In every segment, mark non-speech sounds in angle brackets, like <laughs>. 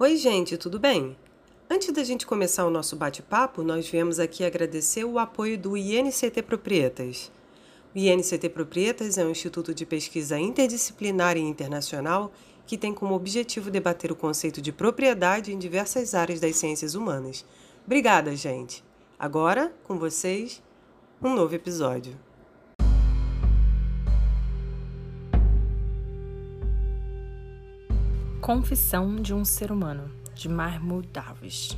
Oi, gente, tudo bem? Antes da gente começar o nosso bate-papo, nós viemos aqui agradecer o apoio do INCT Proprietas. O INCT Proprietas é um instituto de pesquisa interdisciplinar e internacional que tem como objetivo debater o conceito de propriedade em diversas áreas das ciências humanas. Obrigada, gente! Agora, com vocês, um novo episódio. Confissão de um ser humano, de Mahmoud Darwish.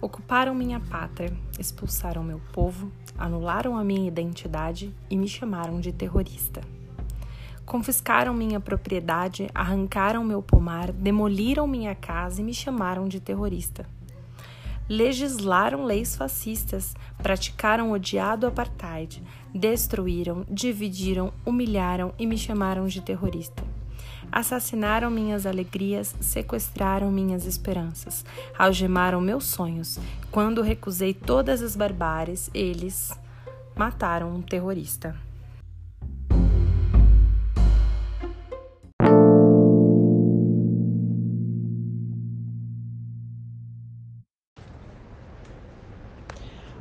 Ocuparam minha pátria, expulsaram meu povo, anularam a minha identidade e me chamaram de terrorista. Confiscaram minha propriedade, arrancaram meu pomar, demoliram minha casa e me chamaram de terrorista. Legislaram leis fascistas, praticaram odiado apartheid, destruíram, dividiram, humilharam e me chamaram de terrorista Assassinaram minhas alegrias, sequestraram minhas esperanças, algemaram meus sonhos. Quando recusei todas as barbáries, eles mataram um terrorista.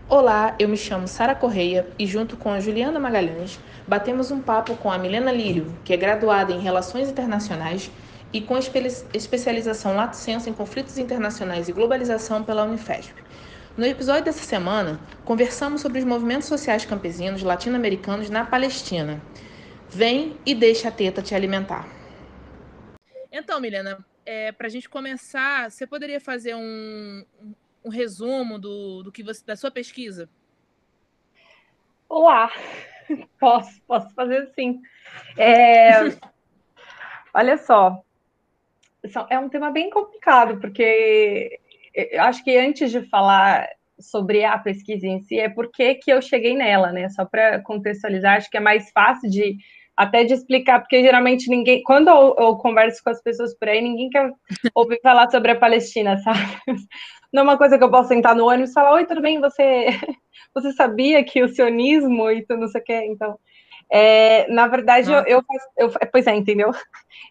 Olá, eu me chamo Sara Correia e junto com a Juliana Magalhães batemos um papo com a Milena Lírio, que é graduada em Relações Internacionais e com especialização Lato Senso em Conflitos Internacionais e Globalização pela Unifesp. No episódio dessa semana, conversamos sobre os movimentos sociais campesinos latino-americanos na Palestina. Vem e deixa a teta te alimentar. Então, Milena, é, para a gente começar, você poderia fazer um, um resumo do, do que você, da sua pesquisa? Olá! <laughs> posso, posso fazer sim. É, olha só, é um tema bem complicado, porque eu acho que antes de falar sobre a pesquisa em si, é porque que eu cheguei nela, né? Só para contextualizar, acho que é mais fácil de até de explicar, porque geralmente ninguém, quando eu, eu, converso com as pessoas por aí, ninguém quer <laughs> ouvir falar sobre a Palestina, sabe? Não é uma coisa que eu posso sentar no ônibus e falar, oi, tudo bem, você, você sabia que o sionismo e tudo não sei o que, então... É, na verdade, eu, eu, faço, eu, pois é, entendeu?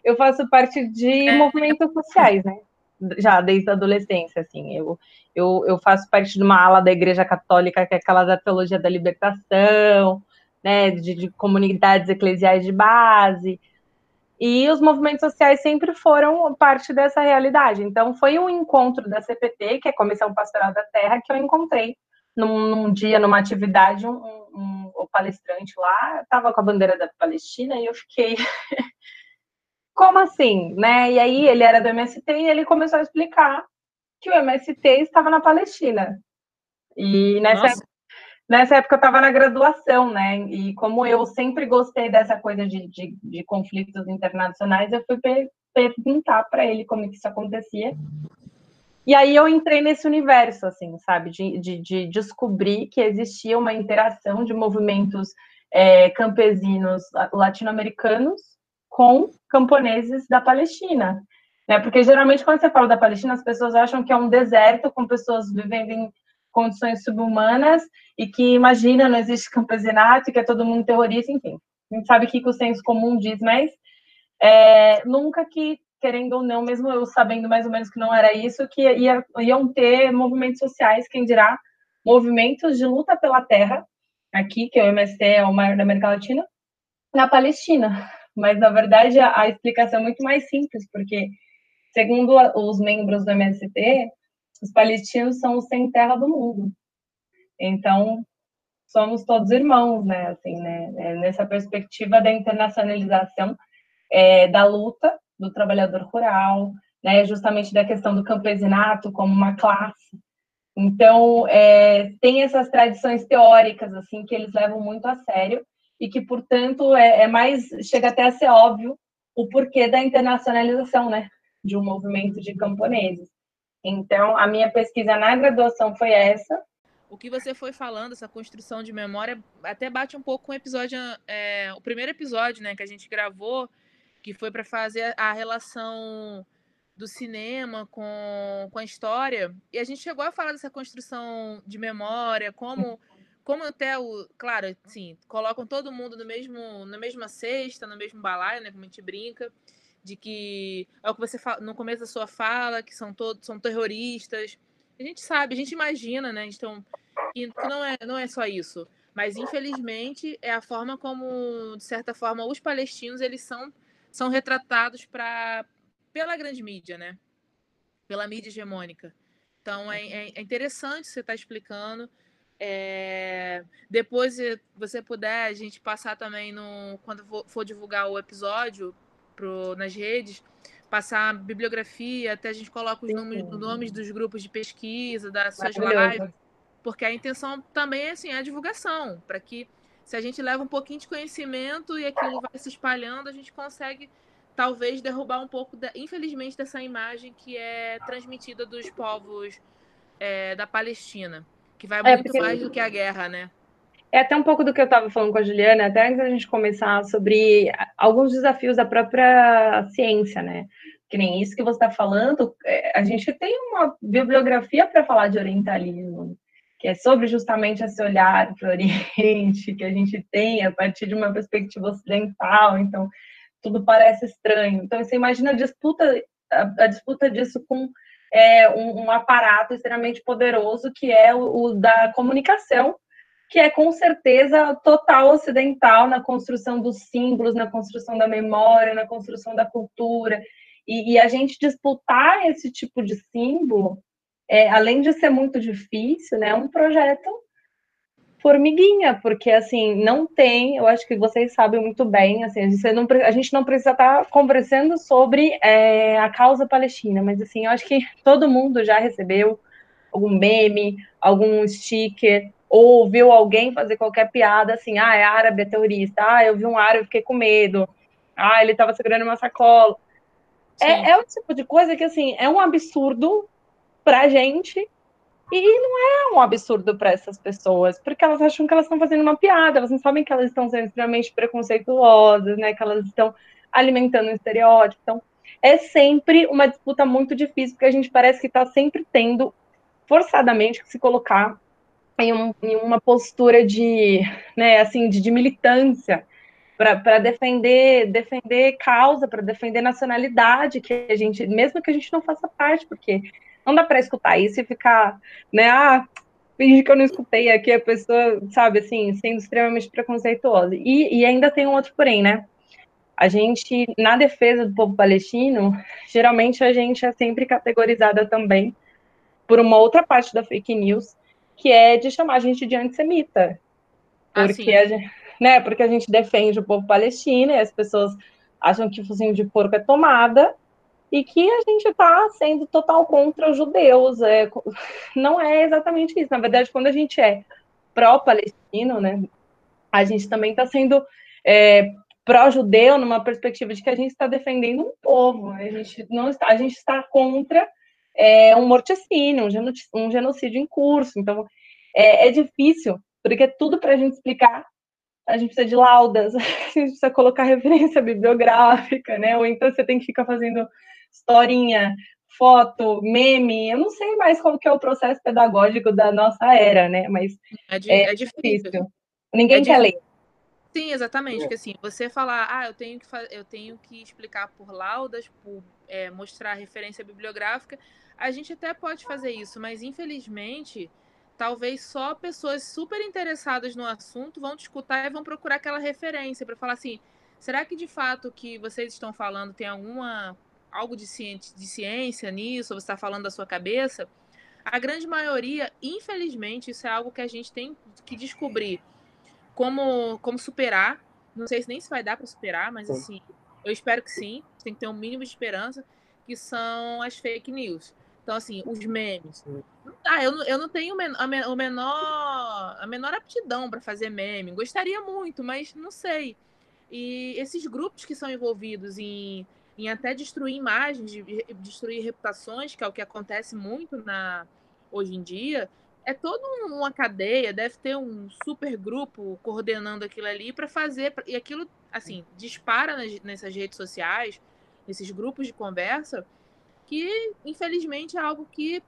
Eu faço parte de é. movimentos sociais, né? Já desde a adolescência, assim. Eu, eu, eu faço parte de uma ala da Igreja Católica, que é aquela da teologia da libertação, né, de, de comunidades eclesiais de base. E os movimentos sociais sempre foram parte dessa realidade. Então, foi um encontro da CPT, que é Comissão Pastoral da Terra, que eu encontrei num, num dia, numa atividade, um, um, um palestrante lá estava com a bandeira da Palestina e eu fiquei. <laughs> Como assim? Né? E aí ele era do MST e ele começou a explicar que o MST estava na Palestina. E nessa época, nessa época eu estava na graduação, né? E como eu sempre gostei dessa coisa de, de, de conflitos internacionais, eu fui per perguntar para ele como que isso acontecia. E aí eu entrei nesse universo, assim, sabe, de, de, de descobrir que existia uma interação de movimentos é, campesinos latino-americanos com camponeses da Palestina. Né? Porque geralmente quando você fala da Palestina, as pessoas acham que é um deserto com pessoas vivendo em condições subhumanas e que imagina, não existe campesinato, que é todo mundo terrorista, enfim. A gente sabe o que o senso comum diz, mas é, nunca que, querendo ou não, mesmo eu sabendo mais ou menos que não era isso, que ia, iam ter movimentos sociais, quem dirá, movimentos de luta pela terra, aqui, que é o MST é o maior da América Latina, na Palestina. Mas, na verdade, a, a explicação é muito mais simples, porque, segundo os membros do MST, os palestinos são os sem terra do mundo. Então, somos todos irmãos, né? Assim, né? É, nessa perspectiva da internacionalização é, da luta do trabalhador rural, né? Justamente da questão do campesinato como uma classe. Então, é, tem essas tradições teóricas, assim, que eles levam muito a sério e que, portanto, é, é mais, chega até a ser óbvio o porquê da internacionalização, né? De um movimento de camponeses. Então, a minha pesquisa na graduação foi essa. O que você foi falando, essa construção de memória, até bate um pouco com o episódio, é, o primeiro episódio, né, que a gente gravou, que foi para fazer a relação do cinema com, com a história. E a gente chegou a falar dessa construção de memória, como como até o, claro, assim, colocam todo mundo no mesmo, na mesma cesta, no mesmo balaio, né, como a gente brinca. de que é o que você fala no começo da sua fala, que são todos são terroristas. A gente sabe, a gente imagina, né? Então, que não é não é só isso, mas infelizmente é a forma como, de certa forma, os palestinos eles são são retratados para pela grande mídia, né? Pela mídia hegemônica. Então é, é, é interessante você estar tá explicando. É... Depois, se você puder, a gente passar também no quando for divulgar o episódio pro, nas redes, passar a bibliografia, até a gente coloca os nomes, nomes dos grupos de pesquisa, das suas lives, porque a intenção também é assim, é a divulgação, para que se a gente leva um pouquinho de conhecimento e aquilo vai se espalhando, a gente consegue talvez derrubar um pouco, da, infelizmente, dessa imagem que é transmitida dos povos é, da Palestina, que vai é, muito mais do que a guerra, né? É até um pouco do que eu estava falando com a Juliana, até antes da gente começar, sobre alguns desafios da própria ciência, né? Que nem isso que você está falando, é, a gente tem uma bibliografia para falar de orientalismo, que é sobre justamente esse olhar para o Oriente, que a gente tem a partir de uma perspectiva ocidental. Então, tudo parece estranho. Então, você imagina a disputa, a, a disputa disso com é, um, um, aparato extremamente poderoso que é o, o, da comunicação, que é com certeza total ocidental na construção dos símbolos, na construção da memória, na construção da cultura. E, e a gente disputar esse tipo de símbolo, é, além de ser muito difícil, né, é um projeto formiguinha, porque assim, não tem, eu acho que vocês sabem muito bem, assim, a gente não, a gente não precisa estar tá conversando sobre é, a causa palestina, mas assim, eu acho que todo mundo já recebeu algum meme, algum sticker, ou ouviu alguém fazer qualquer piada assim, ah, é árabe, é terrorista, ah, eu vi um árabe, fiquei com medo, ah, ele estava segurando uma sacola. É, é o tipo de coisa que, assim, é um absurdo pra gente, e não é um absurdo para essas pessoas, porque elas acham que elas estão fazendo uma piada, elas não sabem que elas estão sendo extremamente preconceituosas, né? Que elas estão alimentando um estereótipo. Então, é sempre uma disputa muito difícil, porque a gente parece que está sempre tendo, forçadamente, que se colocar em, um, em uma postura de, né, assim, de, de militância para defender defender causa, para defender nacionalidade, que a gente, mesmo que a gente não faça parte, porque não dá para escutar isso e ficar, né? Ah, finge que eu não escutei aqui a pessoa, sabe, assim, sendo extremamente preconceituosa. E, e ainda tem um outro porém, né? A gente, na defesa do povo palestino, geralmente a gente é sempre categorizada também por uma outra parte da fake news, que é de chamar a gente de antissemita. Ah, porque, ah, a, gente, né, porque a gente defende o povo palestino e as pessoas acham que o focinho de porco é tomada, e que a gente está sendo total contra os judeus. É, <laughs> não é exatamente isso. Na verdade, quando a gente é pró-palestino, né, a gente também está sendo é, pró-judeu numa perspectiva de que a gente está defendendo um povo. A gente não está, a gente está contra é, um morticínio, um genocídio em curso. Então, é, é difícil, porque tudo para a gente explicar a gente precisa de laudas, <laughs> a gente precisa colocar <laughs> referência bibliográfica, né? Ou então você tem que ficar fazendo historinha, foto, meme, eu não sei mais qual que é o processo pedagógico da nossa era, né? Mas é, de, é, é difícil. difícil. Ninguém é quer ler. Sim, exatamente. Porque assim, você falar, ah, eu tenho que, eu tenho que explicar por laudas, por é, mostrar referência bibliográfica, a gente até pode fazer isso, mas infelizmente, talvez só pessoas super interessadas no assunto vão te escutar e vão procurar aquela referência para falar assim, será que de fato o que vocês estão falando tem alguma algo de ciência, de ciência nisso, ou você está falando da sua cabeça, a grande maioria, infelizmente, isso é algo que a gente tem que descobrir como, como superar. Não sei se nem se vai dar para superar, mas assim, eu espero que sim. Tem que ter um mínimo de esperança, que são as fake news. Então, assim, os memes. Ah, eu, eu não tenho a menor, a menor aptidão para fazer meme. Gostaria muito, mas não sei. E esses grupos que são envolvidos em em até destruir imagens, destruir reputações, que é o que acontece muito na hoje em dia, é toda uma cadeia, deve ter um super grupo coordenando aquilo ali para fazer e aquilo assim dispara nas, nessas redes sociais, nesses grupos de conversa, que infelizmente é algo que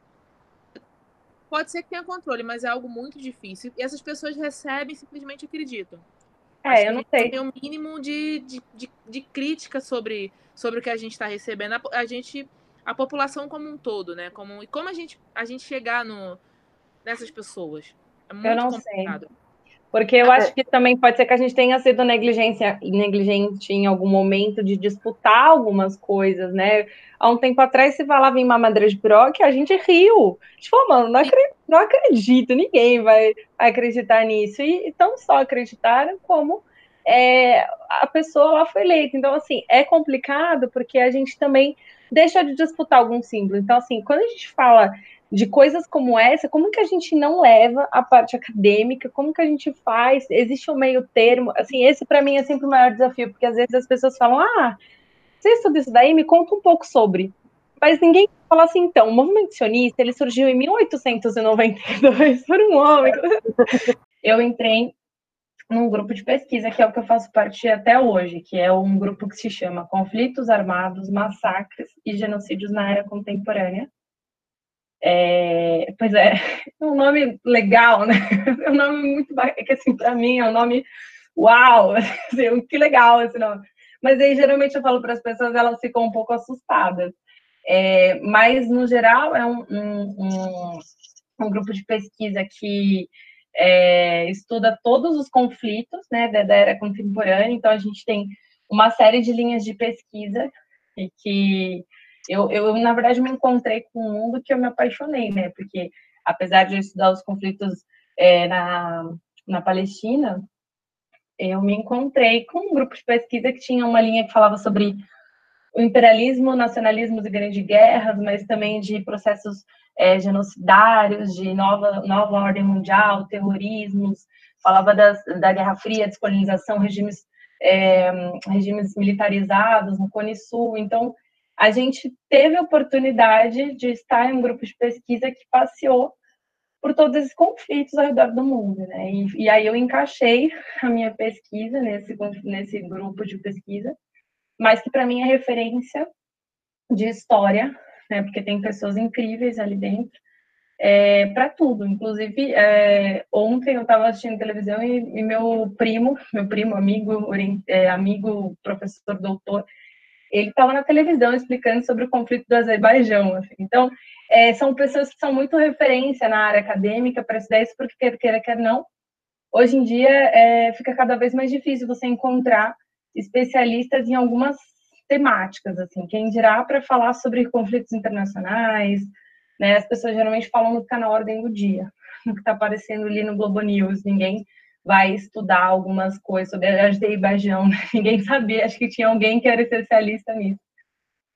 pode ser que tenha controle, mas é algo muito difícil. E essas pessoas recebem simplesmente acreditam. É, Acho eu não sei. Tem um mínimo de, de, de, de crítica sobre sobre o que a gente está recebendo, a, a, gente, a população como um todo, né? Como, e como a gente, a gente chegar no, nessas pessoas. É muito eu não complicado. Sei. Porque eu acho que também pode ser que a gente tenha sido negligência, negligente em algum momento de disputar algumas coisas, né? Há um tempo atrás se falava em mamadeira de piroca a gente riu. Falou, mano, não acredito, não acredito ninguém vai acreditar nisso. E tão só acreditaram como é, a pessoa lá foi eleita. Então, assim, é complicado porque a gente também deixa de disputar algum símbolo. Então, assim, quando a gente fala de coisas como essa, como que a gente não leva a parte acadêmica, como que a gente faz, existe um meio termo, assim, esse para mim é sempre o maior desafio, porque às vezes as pessoas falam, ah, você estuda isso daí, me conta um pouco sobre, mas ninguém fala assim, então, o movimento sionista, ele surgiu em 1892 <laughs> por um homem. Eu entrei num grupo de pesquisa, que é o que eu faço parte até hoje, que é um grupo que se chama Conflitos Armados, Massacres e Genocídios na Era Contemporânea, é, pois é, <laughs> é um nome legal, né? <laughs> É um nome muito é que assim para mim é um nome uau, <laughs> assim, que legal esse nome. Mas aí geralmente eu falo para as pessoas elas ficam um pouco assustadas. É, mas no geral é um, um, um, um grupo de pesquisa que é, estuda todos os conflitos né, da, da era contemporânea. Então a gente tem uma série de linhas de pesquisa e que eu, eu, na verdade, me encontrei com um mundo que eu me apaixonei, né? Porque, apesar de eu estudar os conflitos é, na, na Palestina, eu me encontrei com um grupo de pesquisa que tinha uma linha que falava sobre o imperialismo, nacionalismos e grandes guerras, mas também de processos é, genocidários, de nova, nova ordem mundial, terrorismos, falava das, da Guerra Fria, descolonização, regimes, é, regimes militarizados no Cone Sul. Então, a gente teve a oportunidade de estar em um grupo de pesquisa que passeou por todos esses conflitos ao redor do mundo, né? E, e aí eu encaixei a minha pesquisa nesse, nesse grupo de pesquisa, mas que para mim é referência de história, né? Porque tem pessoas incríveis ali dentro é, para tudo. Inclusive, é, ontem eu estava assistindo televisão e, e, meu primo, meu primo, amigo, é, amigo, professor, doutor, ele estava na televisão explicando sobre o conflito do Azerbaijão. Assim. Então, é, são pessoas que são muito referência na área acadêmica para estudar isso, porque quer queira, quer não. Hoje em dia, é, fica cada vez mais difícil você encontrar especialistas em algumas temáticas, assim, quem dirá para falar sobre conflitos internacionais, né? As pessoas geralmente falam no que está na ordem do dia, <laughs> no que está aparecendo ali no Globo News, ninguém vai estudar algumas coisas sobre a Azerbaijão. Né? <laughs> Ninguém sabia, acho que tinha alguém que era especialista nisso.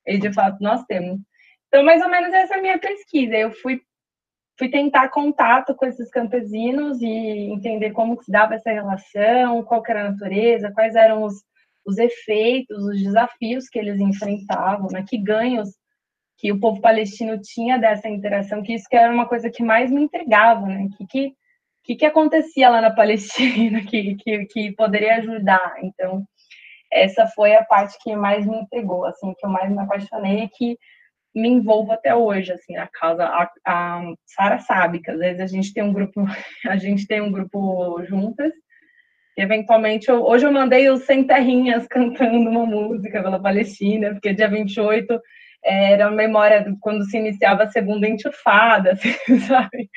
E de fato nós temos. Então, mais ou menos essa é a minha pesquisa. Eu fui, fui tentar contato com esses campesinos e entender como se dava essa relação, qual era a natureza, quais eram os, os efeitos, os desafios que eles enfrentavam, né? que ganhos que o povo palestino tinha dessa interação, que isso que era uma coisa que mais me intrigava, né? Que, que que, que acontecia lá na Palestina <laughs> que, que, que poderia ajudar. Então, essa foi a parte que mais me intrigou, assim, que eu mais me apaixonei e que me envolvo até hoje, assim, a causa. A, a Sara sabe que às vezes a gente tem um grupo, <laughs> a gente tem um grupo juntas, eventualmente, eu, hoje eu mandei os Sem Terrinhas <laughs> cantando uma música pela Palestina, porque dia 28 era uma memória de quando se iniciava a segunda enxurfada, <laughs> assim, sabe?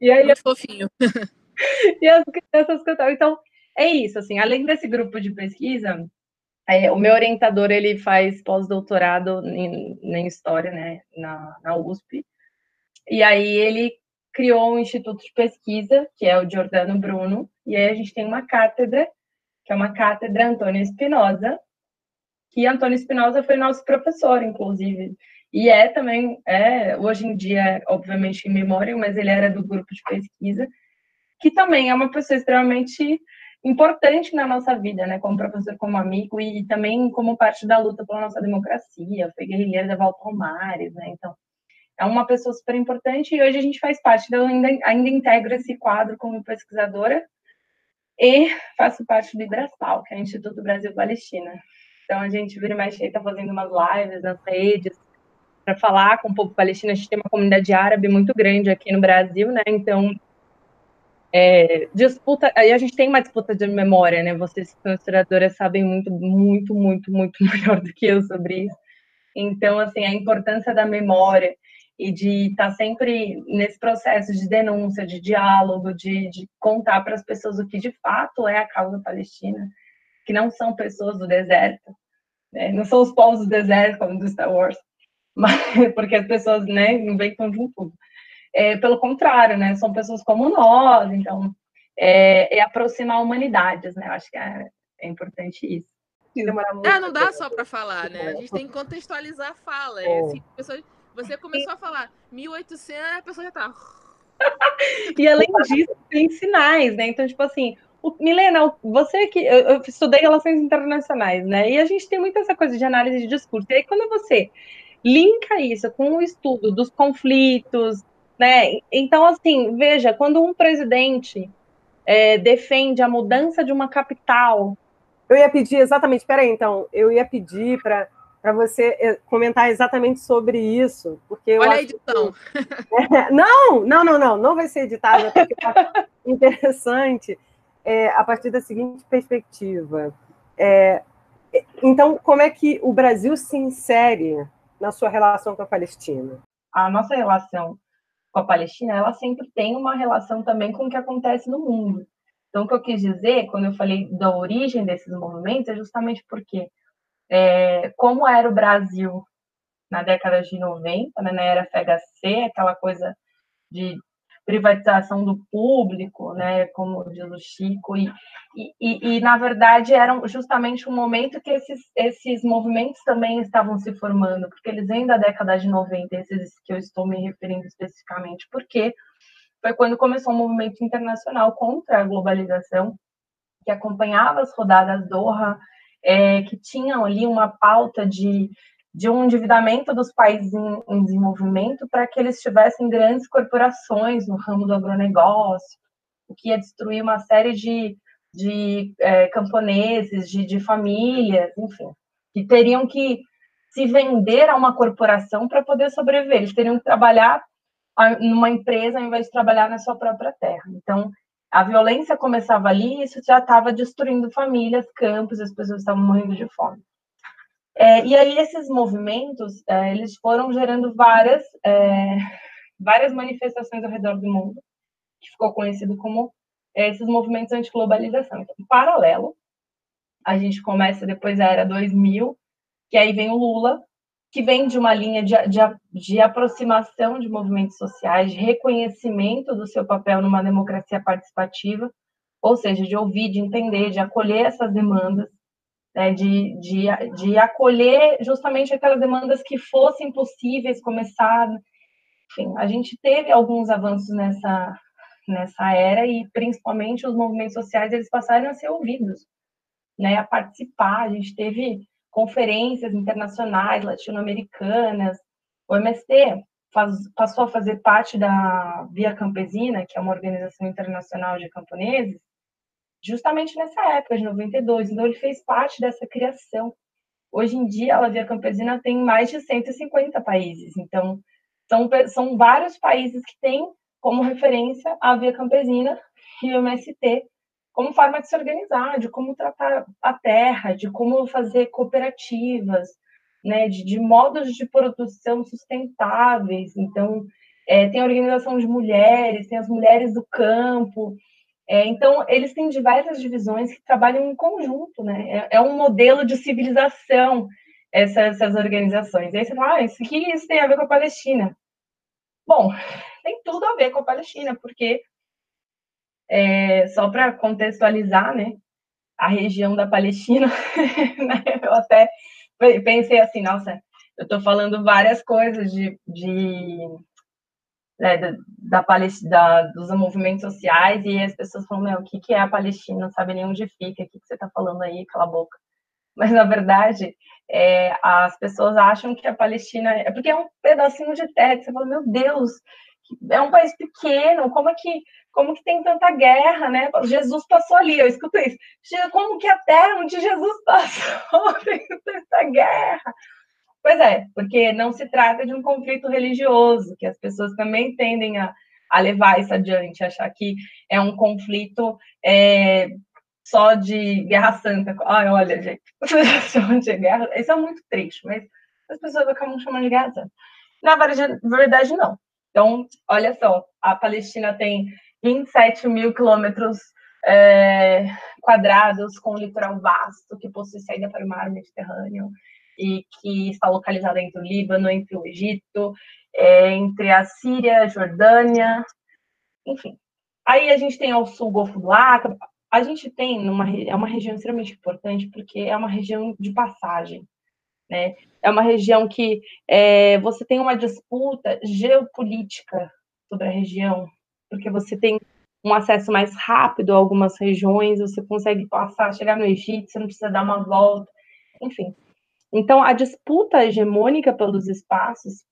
E aí, Muito fofinho. <laughs> e as crianças cantavam. Então, é isso, assim, além desse grupo de pesquisa, é, o meu orientador, ele faz pós-doutorado em, em, História, né, na, na USP, e aí ele criou um instituto de pesquisa, que é o Giordano Bruno, e aí a gente tem uma cátedra, que é uma cátedra Antônio Espinosa, que Antônio Espinosa foi nosso professor, inclusive. E é também, é, hoje em dia, obviamente, em memória, mas ele era do grupo de pesquisa, que também é uma pessoa extremamente importante na nossa vida, né, como professor, como amigo e também como parte da luta pela nossa democracia, foi guerrilheiro da Volta Palmares, né, então é uma pessoa super importante e hoje a gente faz parte, então ainda, ainda integro esse quadro como pesquisadora e faço parte do IBRASPAL, que é o Instituto Brasil Palestina. Então a gente vira mais cheio, tá fazendo umas lives nas redes para falar com o povo palestino. A gente tem uma comunidade árabe muito grande aqui no Brasil, né? Então é, disputa, aí a gente tem uma disputa de memória, né? Vocês que são sabem muito, muito, muito, muito <laughs> melhor do que eu sobre isso. Então, assim, a importância da memória e de estar tá sempre nesse processo de denúncia, de diálogo, de, de contar para as pessoas o que de fato é a causa palestina, que não são pessoas do deserto, né? não são os povos do deserto como do Star Wars, <laughs> mas, porque as pessoas né, inventam de tudo. É, pelo contrário, né? São pessoas como nós, então é, é aproximar humanidades, né? Acho que é, é importante isso. É, não dá só para falar, né? A gente tem que contextualizar a fala. É. Assim, pessoa, você começou a falar 1800, a pessoa já tá. <laughs> e além disso, tem sinais, né? Então, tipo assim, o, Milena, você que eu, eu, estudei relações internacionais, né? E a gente tem muita essa coisa de análise de discurso. E aí, quando você linka isso com o estudo dos conflitos, né? Então, assim, veja, quando um presidente é, defende a mudança de uma capital. Eu ia pedir exatamente, peraí, então, eu ia pedir para para você é, comentar exatamente sobre isso, porque Olha a edição. Que... <laughs> É, não, não, não, não, não vai ser editado, porque é <laughs> interessante é, a partir da seguinte perspectiva. É, então, como é que o Brasil se insere na sua relação com a Palestina? A nossa relação com a Palestina, ela sempre tem uma relação também com o que acontece no mundo. Então, o que eu quis dizer, quando eu falei da origem desses movimentos, é justamente porque, é, como era o Brasil na década de 90, né, na era FHC, aquela coisa de privatização do público, né, como diz o Chico, e, e, e, na verdade era justamente um momento que esses, esses movimentos também estavam se formando, porque eles vêm da década de 90, esses que eu estou me referindo especificamente, porque foi quando começou um movimento internacional contra a globalização, que acompanhava as rodadas Doha, é, que tinham ali uma pauta de de um endividamento dos países em, em desenvolvimento para que eles tivessem grandes corporações no ramo do agronegócio, o que ia destruir uma série de, de é, camponeses, de, de famílias, enfim, que teriam que se vender a uma corporação para poder sobreviver. Eles teriam que trabalhar numa empresa ao invés de trabalhar na sua própria terra. Então, a violência começava ali e isso já estava destruindo famílias, campos, as pessoas estavam morrendo de fome. É, e aí esses movimentos, é, eles foram gerando várias, é, várias manifestações ao redor do mundo, que ficou conhecido como é, esses movimentos anti-globalização. Então, em paralelo, a gente começa depois da era 2000, que aí vem o Lula, que vem de uma linha de, de, de aproximação de movimentos sociais, de reconhecimento do seu papel numa democracia participativa, ou seja, de ouvir, de entender, de acolher essas demandas, né, de, de, de acolher justamente aquelas demandas que fossem possíveis começar. Enfim, a gente teve alguns avanços nessa, nessa era e principalmente os movimentos sociais eles passaram a ser ouvidos, né, a participar. A gente teve conferências internacionais latino-americanas. O MST faz, passou a fazer parte da Via Campesina, que é uma organização internacional de camponeses, justamente nessa época, de 92. Então, ele fez parte dessa criação. Hoje em dia, a Via Campesina tem mais de 150 países. Então, são, são vários países que têm como referência a Via Campesina e o MST como forma de se organizar, de como tratar a terra, de como fazer cooperativas, né, de, de modos de produção sustentáveis. Então, é, tem a organização de mulheres, tem as mulheres do campo, é, então, eles têm diversas divisões que trabalham em conjunto, né? É, é um modelo de civilização essas, essas, organizações. E aí você fala, ah, isso que isso tem a ver com a Palestina? Bom, tem tudo a ver com a Palestina, porque é, só para contextualizar, né? A região da Palestina, <laughs> né, eu até pensei assim, nossa, eu estou falando várias coisas de, de né, da, da, da, dos movimentos sociais e as pessoas falam, meu, o que, que é a Palestina? Não sabe nem onde fica, o que, que você está falando aí, cala a boca. Mas, na verdade, é, as pessoas acham que a Palestina é porque é um pedacinho de terra, que você fala, meu Deus, é um país pequeno, como é que, como que tem tanta guerra, né? Jesus passou ali, eu escuto isso. Como que a terra onde Jesus passou <laughs> tem tanta guerra? Pois é, porque não se trata de um conflito religioso, que as pessoas também tendem a, a levar isso adiante, achar que é um conflito é, só de guerra santa. Ai, olha, gente, <laughs> vocês chamam de guerra. Isso é muito triste, mas as pessoas acabam chamando de guerra santa. Na verdade, não. Então, olha só, a Palestina tem 27 mil quilômetros é, quadrados com um litoral vasto que possui saída para o mar Mediterrâneo e que está localizada entre o Líbano, entre o Egito, é, entre a Síria, a Jordânia, enfim. Aí a gente tem ao sul o Golfo do Acre. A gente tem numa, é uma região extremamente importante porque é uma região de passagem. Né? É uma região que é, você tem uma disputa geopolítica sobre a região, porque você tem um acesso mais rápido a algumas regiões, você consegue passar, chegar no Egito, você não precisa dar uma volta, enfim. Então, a disputa hegemônica pelos espaços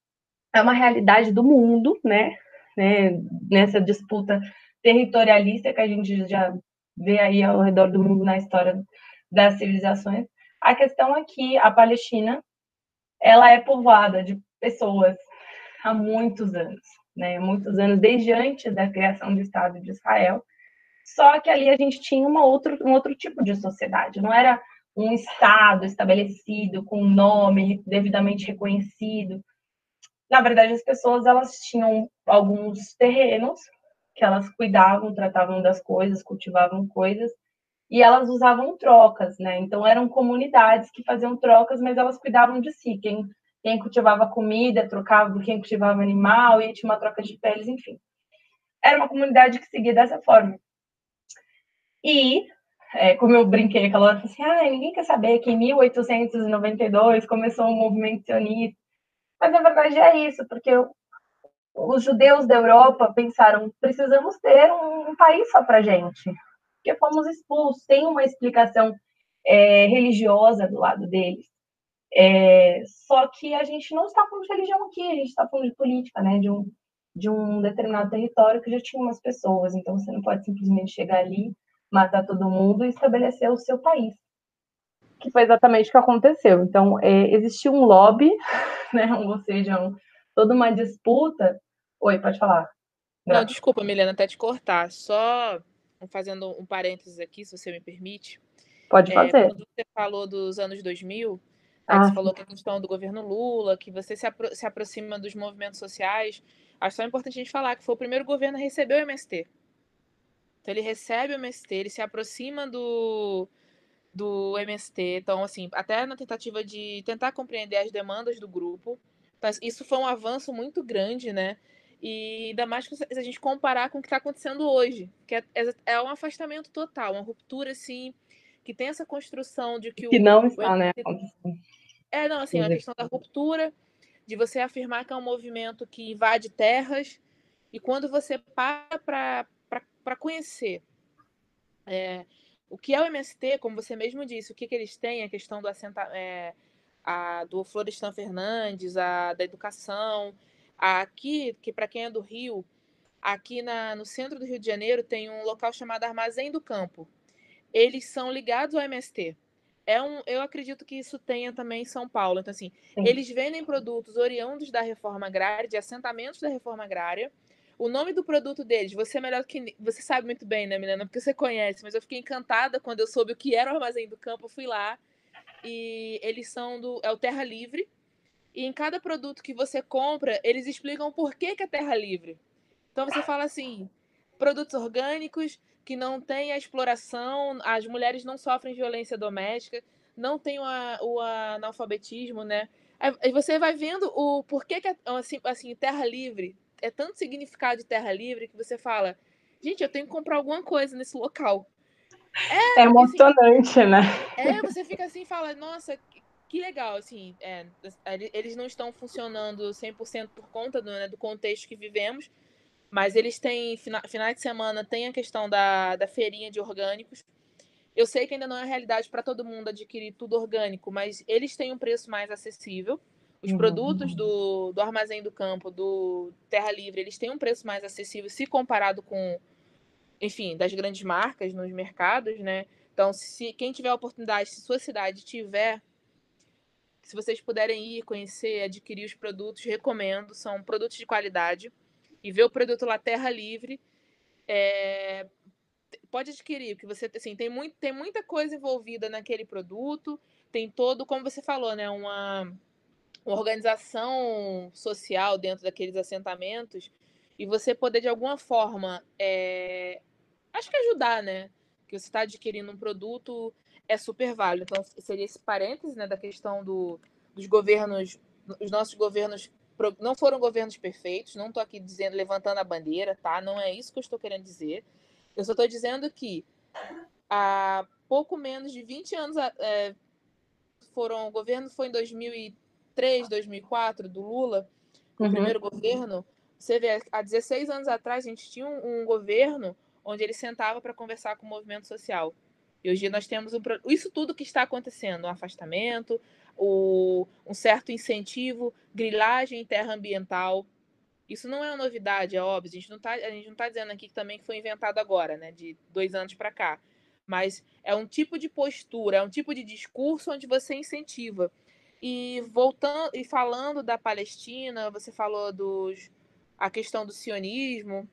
é uma realidade do mundo, né? né? Nessa disputa territorialista que a gente já vê aí ao redor do mundo na história das civilizações. A questão é que a Palestina ela é povoada de pessoas há muitos anos, né? Muitos anos desde antes da criação do Estado de Israel. Só que ali a gente tinha uma outro, um outro tipo de sociedade. Não era um Estado estabelecido com nome devidamente reconhecido. Na verdade, as pessoas elas tinham alguns terrenos que elas cuidavam, tratavam das coisas, cultivavam coisas e elas usavam trocas, né? Então eram comunidades que faziam trocas, mas elas cuidavam de si. Quem, quem cultivava comida trocava por quem cultivava animal e tinha uma troca de peles, enfim. Era uma comunidade que seguia dessa forma. E, é, como eu brinquei aquela hora, assim, ah, ninguém quer saber que em 1892 começou um movimento sionista. Mas na verdade é isso, porque os judeus da Europa pensaram, precisamos ter um, um país só para gente porque fomos expulsos. Tem uma explicação é, religiosa do lado deles. É, só que a gente não está falando de religião aqui, a gente está falando de política, né? De um, de um determinado território que já tinha umas pessoas. Então você não pode simplesmente chegar ali, matar todo mundo e estabelecer o seu país. Que foi exatamente o que aconteceu. Então, é, existiu um lobby, <laughs> né? Ou seja, um, toda uma disputa. Oi, pode falar. Não, desculpa, Milena, até te cortar. Só fazendo um parênteses aqui, se você me permite. Pode fazer. É, quando você falou dos anos 2000, né, ah, você falou que a questão do governo Lula, que você se, apro se aproxima dos movimentos sociais. Acho só importante a gente falar que foi o primeiro governo a receber o MST. Então ele recebe o MST, ele se aproxima do, do MST. Então, assim, até na tentativa de tentar compreender as demandas do grupo. Então, isso foi um avanço muito grande, né? E ainda mais se a gente comparar com o que está acontecendo hoje, que é, é, é, um afastamento total, uma ruptura, assim, que tem essa construção de que, que o. não está, o, né? É, não, assim, a questão da ruptura, de você afirmar que é um movimento que invade terras, e quando você para para conhecer é, o que é o MST, como você mesmo disse, o que, que eles têm, a questão do assenta, é, a, do Florestan Fernandes, a, da educação Aqui, que para quem é do Rio, aqui na, no centro do Rio de Janeiro tem um local chamado Armazém do Campo. Eles são ligados ao MST. É um, eu acredito que isso tenha também em São Paulo. Então, assim, Sim. eles vendem produtos oriundos da reforma agrária, de assentamentos da reforma agrária. O nome do produto deles, você é melhor que. Você sabe muito bem, né, Milena? Porque você conhece, mas eu fiquei encantada quando eu soube o que era o Armazém do Campo. Eu fui lá e eles são do. É o Terra Livre, e em cada produto que você compra, eles explicam por que, que é terra livre. Então você fala assim: produtos orgânicos que não têm a exploração, as mulheres não sofrem violência doméstica, não tem o, o analfabetismo, né? Aí você vai vendo o porquê que é, assim, assim, terra livre é tanto significado de terra livre que você fala, gente, eu tenho que comprar alguma coisa nesse local. É, é emocionante, assim, né? É, você fica assim e fala, nossa, que legal, assim, é, eles não estão funcionando 100% por conta do, né, do contexto que vivemos, mas eles têm, finais de semana, tem a questão da, da feirinha de orgânicos. Eu sei que ainda não é realidade para todo mundo adquirir tudo orgânico, mas eles têm um preço mais acessível. Os uhum. produtos do, do Armazém do Campo, do Terra Livre, eles têm um preço mais acessível se comparado com, enfim, das grandes marcas nos mercados, né? Então, se quem tiver a oportunidade, se sua cidade tiver se vocês puderem ir conhecer, adquirir os produtos, recomendo. São produtos de qualidade. E vê o produto lá Terra Livre, é, pode adquirir, porque você assim, tem, muito, tem muita coisa envolvida naquele produto, tem todo, como você falou, né, uma, uma organização social dentro daqueles assentamentos, e você poder de alguma forma, é, acho que ajudar, né? Que você está adquirindo um produto é super válido. Então, seria esse parêntese né, da questão do, dos governos, os nossos governos não foram governos perfeitos, não estou aqui dizendo, levantando a bandeira, tá? Não é isso que eu estou querendo dizer. Eu só estou dizendo que há pouco menos de 20 anos é, foram. O governo foi em 2003, 2004, do Lula, o uhum. primeiro governo. Você vê, há 16 anos atrás, a gente tinha um, um governo onde ele sentava para conversar com o movimento social. E hoje nós temos um, isso tudo que está acontecendo, o afastamento, o, um certo incentivo, grilagem em terra ambiental. Isso não é uma novidade, é óbvio. A gente não está tá dizendo aqui que também foi inventado agora, né, de dois anos para cá. Mas é um tipo de postura, é um tipo de discurso onde você incentiva. E voltando e falando da Palestina, você falou dos a questão do sionismo.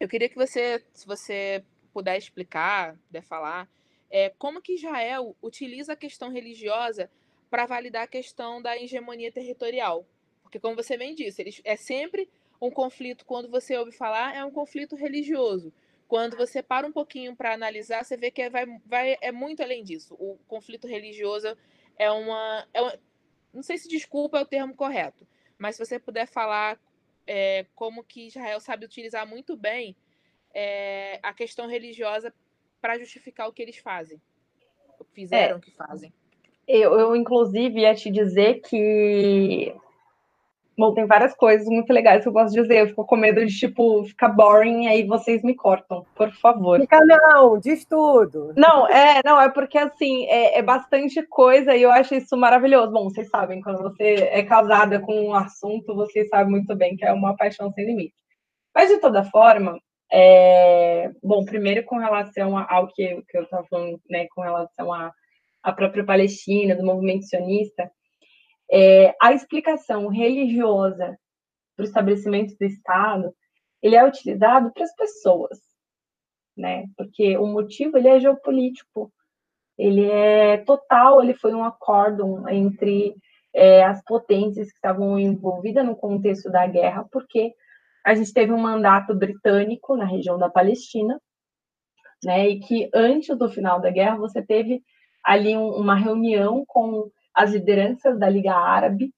Eu queria que você, se você puder explicar, puder falar, é, como que Israel utiliza a questão religiosa para validar a questão da hegemonia territorial. Porque, como você bem disse, eles, é sempre um conflito, quando você ouve falar, é um conflito religioso. Quando você para um pouquinho para analisar, você vê que é, vai, vai, é muito além disso. O conflito religioso é uma, é uma. Não sei se desculpa é o termo correto, mas se você puder falar é, como que Israel sabe utilizar muito bem é, a questão religiosa para justificar o que eles fazem. Fizeram é. que fazem. Eu, eu, inclusive, ia te dizer que. Bom, tem várias coisas muito legais que eu posso dizer. Eu fico com medo de, tipo, ficar boring, aí vocês me cortam, por favor. Fica não, diz tudo. Não, é, não, é porque, assim, é, é bastante coisa e eu acho isso maravilhoso. Bom, vocês sabem, quando você é casada com um assunto, vocês sabem muito bem que é uma paixão sem limite. Mas, de toda forma, é... bom, primeiro com relação ao que, que eu estava falando, né, com relação a a própria Palestina, do movimento sionista, é, a explicação religiosa para o estabelecimento do Estado, ele é utilizado para as pessoas, né? Porque o motivo ele é geopolítico, ele é total, ele foi um acordo entre é, as potências que estavam envolvidas no contexto da guerra, porque a gente teve um mandato britânico na região da Palestina, né? E que antes do final da guerra você teve ali um, uma reunião com as lideranças da Liga Árabe,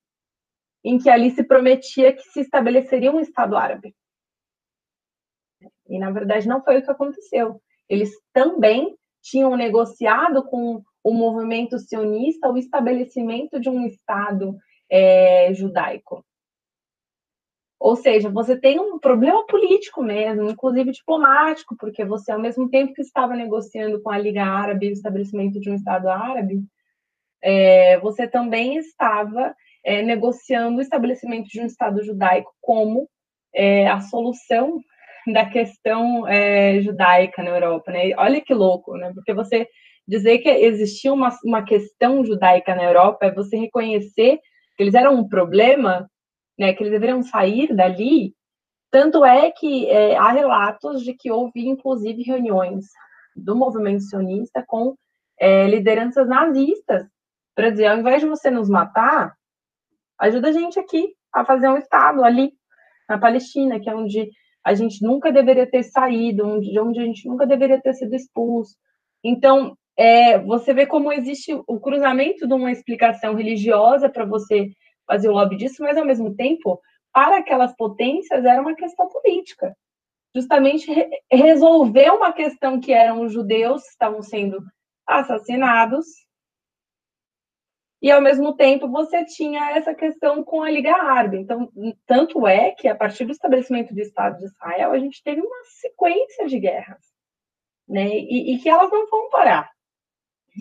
em que ali se prometia que se estabeleceria um Estado árabe. E, na verdade, não foi o que aconteceu. Eles também tinham negociado com o movimento sionista o estabelecimento de um Estado é, judaico. Ou seja, você tem um problema político mesmo, inclusive diplomático, porque você, ao mesmo tempo que estava negociando com a Liga Árabe o estabelecimento de um Estado árabe, é, você também estava é, negociando o estabelecimento de um Estado judaico como é, a solução da questão é, judaica na Europa. Né? Olha que louco, né? porque você dizer que existia uma, uma questão judaica na Europa é você reconhecer que eles eram um problema né, que eles deveriam sair dali. Tanto é que é, há relatos de que houve, inclusive, reuniões do movimento sionista com é, lideranças nazistas para dizer, ao invés de você nos matar, ajuda a gente aqui a fazer um Estado ali, na Palestina, que é onde a gente nunca deveria ter saído, onde, onde a gente nunca deveria ter sido expulso. Então, é, você vê como existe o cruzamento de uma explicação religiosa para você fazer o lobby disso, mas ao mesmo tempo, para aquelas potências era uma questão política. Justamente re resolver uma questão que eram os judeus que estavam sendo assassinados, e ao mesmo tempo você tinha essa questão com a Liga Árabe. Então, tanto é que a partir do estabelecimento do Estado de Israel, a gente teve uma sequência de guerras, né? E, e que elas não vão parar.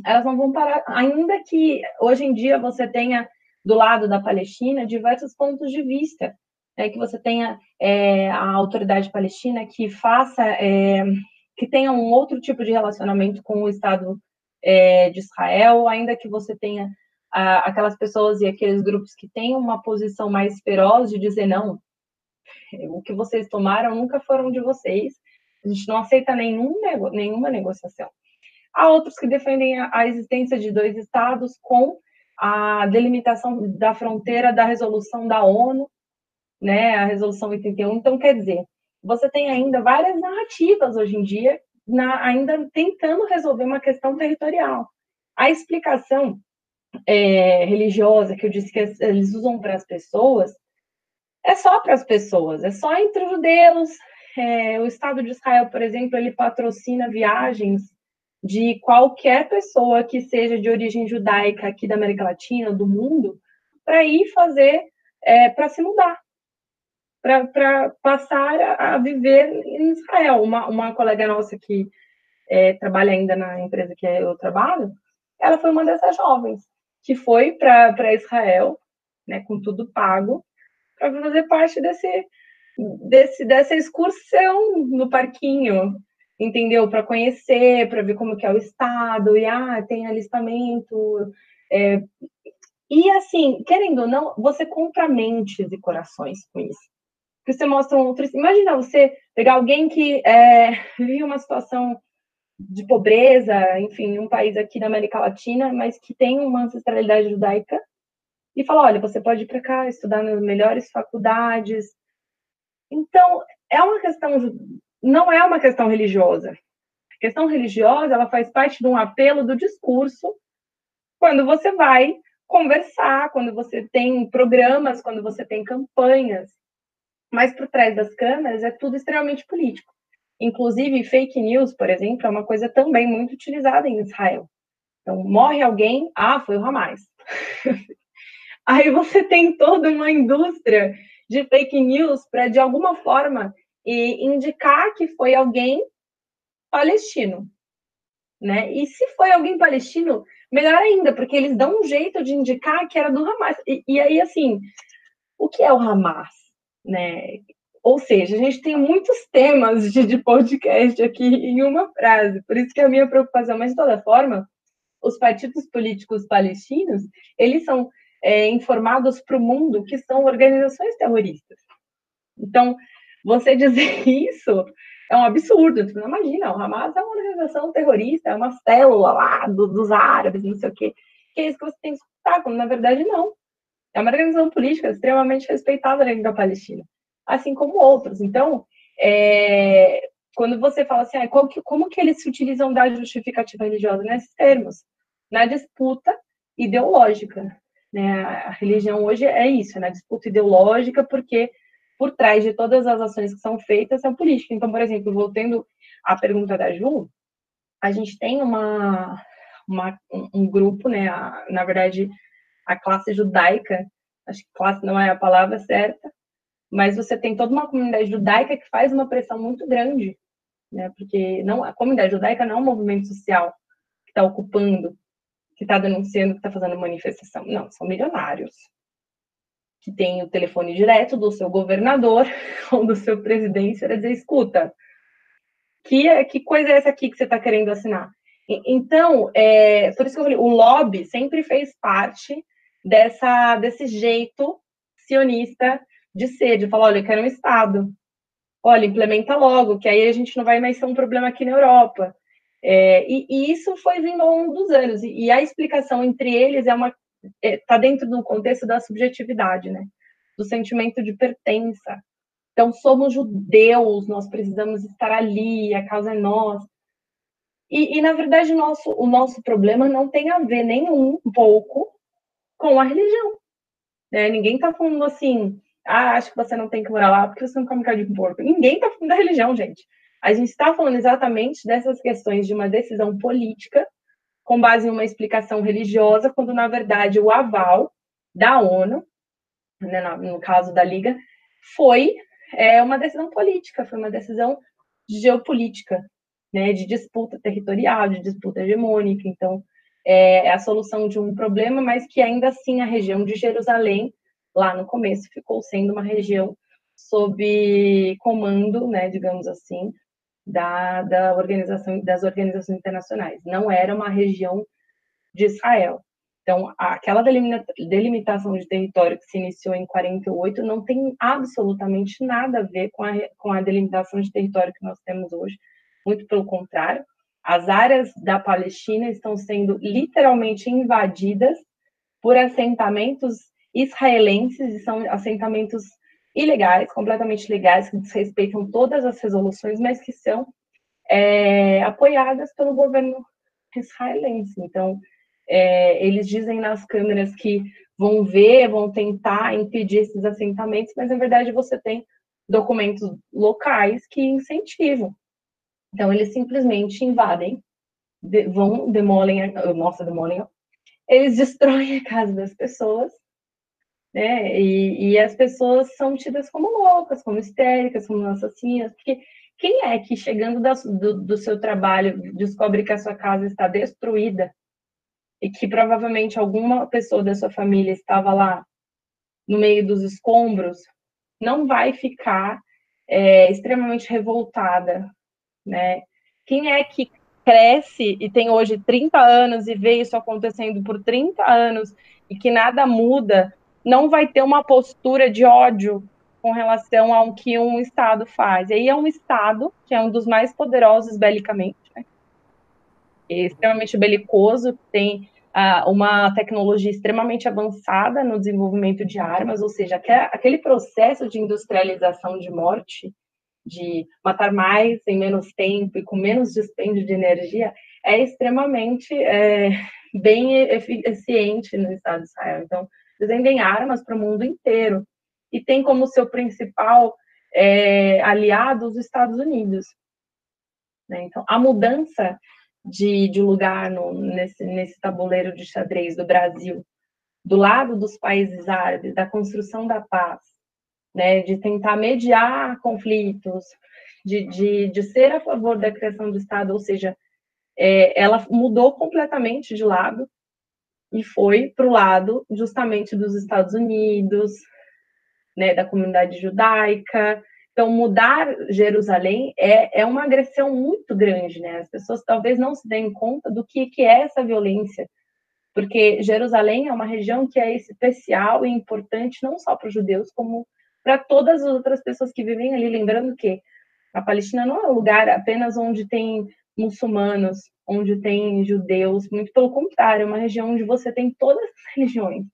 Elas não vão parar, ainda que hoje em dia você tenha do lado da Palestina diversos pontos de vista, né, que você tenha é, a autoridade palestina que faça, é, que tenha um outro tipo de relacionamento com o Estado é, de Israel, ainda que você tenha a, aquelas pessoas e aqueles grupos que têm uma posição mais feroz de dizer não, o que vocês tomaram nunca foram de vocês, a gente não aceita nenhum nego, nenhuma negociação. Há outros que defendem a, a existência de dois estados com a delimitação da fronteira da resolução da ONU, né, a resolução 81. Então, quer dizer, você tem ainda várias narrativas hoje em dia, na, ainda tentando resolver uma questão territorial. A explicação é, religiosa que eu disse que eles usam para as pessoas é só para as pessoas, é só entre os judeus. É, o Estado de Israel, por exemplo, ele patrocina viagens de qualquer pessoa que seja de origem judaica aqui da América Latina, do mundo, para ir fazer, é, para se mudar, para passar a, viver em Israel. Uma, uma colega nossa que é, trabalha ainda na empresa que eu trabalho, ela foi uma dessas jovens que foi para Israel, né, com tudo pago, para fazer parte desse, desse, dessa excursão no parquinho, entendeu? Para conhecer, para ver como que é o estado, e ah, tem alistamento. É... E assim, querendo ou não, você compra mentes e corações com isso. Porque você mostra um outro. Imagina você pegar alguém que é, <laughs> vive uma situação de pobreza, enfim, um país aqui da América Latina, mas que tem uma ancestralidade judaica, e falar, olha, você pode ir para cá estudar nas melhores faculdades. Então, é uma questão, não é uma questão religiosa. A questão religiosa, ela faz parte de um apelo do discurso quando você vai conversar, quando você tem programas, quando você tem campanhas. Mas por trás das câmeras é tudo extremamente político. Inclusive, fake news, por exemplo, é uma coisa também muito utilizada em Israel. Então, morre alguém, ah, foi o Hamas. <laughs> Aí você tem toda uma indústria de fake news para, de alguma forma, indicar que foi alguém palestino. Né? E se foi alguém palestino, melhor ainda, porque eles dão um jeito de indicar que era do Hamas. E, e aí, assim, o que é o Hamas? Né? Ou seja, a gente tem muitos temas de, de podcast aqui em uma frase, por isso que é a minha preocupação, mas de toda forma, os partidos políticos palestinos, eles são é, informados para o mundo que são organizações terroristas. Então, você dizer <laughs> isso é um absurdo. Você não imagina, o Hamas é uma organização terrorista, é uma célula lá do, dos árabes, não sei o quê. Que é isso que você tem que escutar, quando na verdade não. É uma organização política extremamente respeitada dentro da Palestina, assim como outros. Então, é, quando você fala assim, ah, que, como que eles se utilizam da justificativa religiosa nesses termos? Na disputa ideológica. Né? A religião hoje é isso, é né? disputa ideológica, porque por trás de todas as ações que são feitas são políticas. Então, por exemplo, voltando à pergunta da Ju, a gente tem uma, uma um grupo, né? A, na verdade, a classe judaica, acho que classe não é a palavra certa, mas você tem toda uma comunidade judaica que faz uma pressão muito grande, né? Porque não a comunidade judaica não é um movimento social que está ocupando que está denunciando, que está fazendo manifestação. Não, são milionários que têm o telefone direto do seu governador <laughs> ou do seu presidente para dizer, escuta, que, que coisa é essa aqui que você está querendo assinar? Então, é, por isso que eu falei, o lobby sempre fez parte dessa, desse jeito sionista de ser, de falar, olha, eu quero um Estado. Olha, implementa logo, que aí a gente não vai mais ser um problema aqui na Europa. É, e, e, isso foi vindo ao longo dos anos. E, e a explicação entre eles é uma está é, dentro do contexto da subjetividade, né? Do sentimento de pertença. Então, somos judeus, nós precisamos estar ali, a causa é nossa. E, e, na verdade, nosso, o nosso problema não tem a ver nem um pouco com a religião. Né? Ninguém está falando assim, ah, acho que você não tem que morar lá porque você não come carne de porco. Ninguém está falando da religião, gente. A gente está falando exatamente dessas questões de uma decisão política com base em uma explicação religiosa, quando na verdade o aval da ONU, né, no caso da Liga, foi é, uma decisão política, foi uma decisão geopolítica, né, de disputa territorial, de disputa hegemônica. Então, é, é a solução de um problema, mas que ainda assim a região de Jerusalém, lá no começo, ficou sendo uma região sob comando, né, digamos assim, da, da organização, das organizações internacionais. Não era uma região de Israel. Então, aquela delimitação de território que se iniciou em 48 não tem absolutamente nada a ver com a, com a delimitação de território que nós temos hoje. Muito pelo contrário, as áreas da Palestina estão sendo literalmente invadidas por assentamentos israelenses, e são assentamentos ilegais, completamente legais, que desrespeitam todas as resoluções, mas que são é, apoiadas pelo governo israelense. Então, é, eles dizem nas câmeras que vão ver, vão tentar impedir esses assentamentos, mas na verdade você tem documentos locais que incentivam. Então, eles simplesmente invadem, de, vão, demolem, nossa, demolem, eles destroem a casa das pessoas, né? E, e, as pessoas são tidas como loucas, como histéricas, como assassinas, porque quem é que chegando da, do, do seu trabalho descobre que a sua casa está destruída e que provavelmente alguma pessoa da sua família estava lá no meio dos escombros, não vai ficar é, extremamente revoltada, né? Quem é que cresce e tem hoje 30 anos e vê isso acontecendo por 30 anos e que nada muda, não vai ter uma postura de ódio com relação ao que um Estado faz. E aí é um Estado que é um dos mais poderosos belicamente, né? é extremamente belicoso, tem uh, uma tecnologia extremamente avançada no desenvolvimento de armas, ou seja, aquele processo de industrialização de morte, de matar mais em menos tempo e com menos dispêndio de energia, é extremamente é, bem eficiente no Estado de Israel. Então, vendem armas para o mundo inteiro e tem como seu principal é, aliado os Estados Unidos. Né? Então, a mudança de, de lugar no, nesse, nesse tabuleiro de xadrez do Brasil, do lado dos países árabes, da construção da paz, né, de tentar mediar conflitos, de, de, de ser a favor da criação do Estado, ou seja, é, ela mudou completamente de lado e foi para o lado justamente dos Estados Unidos, né, da comunidade judaica. Então, mudar Jerusalém é, é uma agressão muito grande, né? As pessoas talvez não se deem conta do que, que é essa violência, porque Jerusalém é uma região que é especial e importante não só para os judeus, como para todas as outras pessoas que vivem ali. Lembrando que a Palestina não é um lugar apenas onde tem muçulmanos, onde tem judeus, muito pelo contrário, é uma região onde você tem todas as religiões.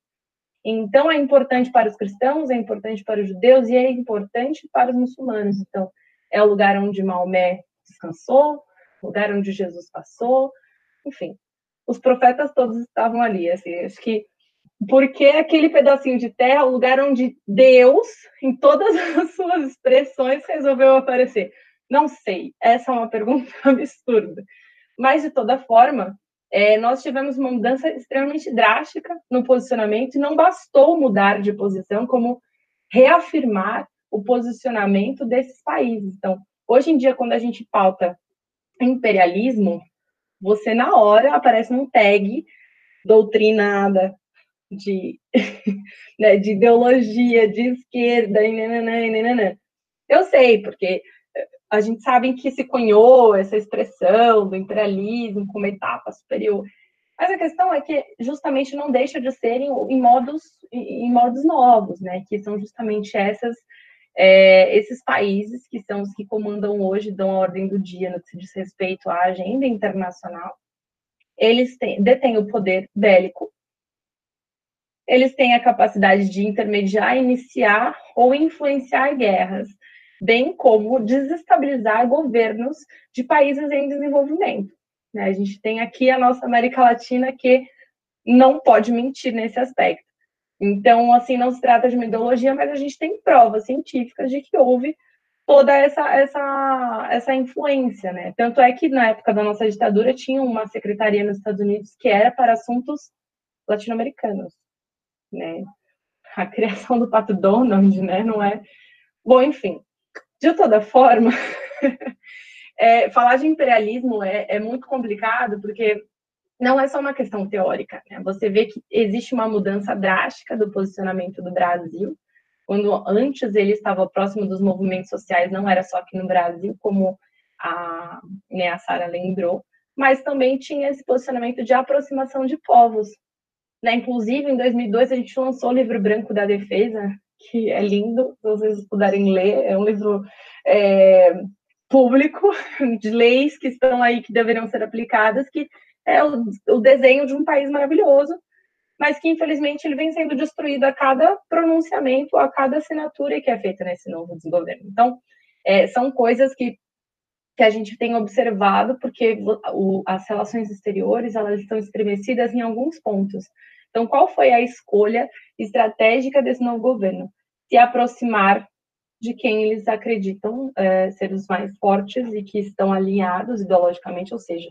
Então, é importante para os cristãos, é importante para os judeus e é importante para os muçulmanos. Então, é o lugar onde Maomé descansou, lugar onde Jesus passou, enfim. Os profetas todos estavam ali, assim, acho que porque aquele pedacinho de terra, o lugar onde Deus, em todas <laughs> as suas expressões, resolveu aparecer. Não sei, essa é uma pergunta <laughs> absurda. Mas, de toda forma, é, nós tivemos uma mudança extremamente drástica no posicionamento e não bastou mudar de posição, como reafirmar o posicionamento desses países. Então, hoje em dia, quando a gente pauta imperialismo, você na hora aparece num tag doutrinada de, <laughs> né, de ideologia de esquerda e nananã, e nananã. Eu sei, porque a gente sabe que se cunhou essa expressão do imperialismo como etapa superior. Mas a questão é que justamente não deixa de serem em modos, em modos novos, né? Que são justamente essas, é, esses países que são os que comandam hoje, dão a ordem do dia no que se diz respeito à agenda internacional. Eles têm, detêm o poder bélico, eles têm a capacidade de intermediar, iniciar ou influenciar guerras bem como desestabilizar governos de países em desenvolvimento. Né? A gente tem aqui a nossa América Latina que não pode mentir nesse aspecto. Então, assim, não se trata de uma ideologia, mas a gente tem provas científicas de que houve toda essa, essa, essa influência, né? Tanto é que na época da nossa ditadura tinha uma secretaria nos Estados Unidos que era para assuntos latino-americanos, né? A criação do Pato Donald, né? Não é. Bom, enfim, de toda forma, <laughs> é, falar de imperialismo é, é, muito complicado, porque não é só uma questão teórica. Né? Você vê que existe uma mudança drástica do posicionamento do Brasil, quando antes ele estava próximo dos movimentos sociais, não era só aqui no Brasil, como a, né, a Sara lembrou, mas também tinha esse posicionamento de aproximação de povos. Né? Inclusive, em 2002, a gente lançou o livro branco da defesa, que é lindo, se vocês puderem ler, é um livro é, público <laughs> de leis que estão aí, que deveriam ser aplicadas, que é o, o desenho de um país maravilhoso, mas que infelizmente ele vem sendo destruído a cada pronunciamento, a cada assinatura que é feita nesse novo desgoverno. Então, é, são coisas que, que a gente tem observado, porque o, as relações exteriores elas estão estremecidas em alguns pontos. Então, qual foi a escolha estratégica desse novo governo? Se aproximar de quem eles acreditam é, ser os mais fortes e que estão alinhados ideologicamente, ou seja,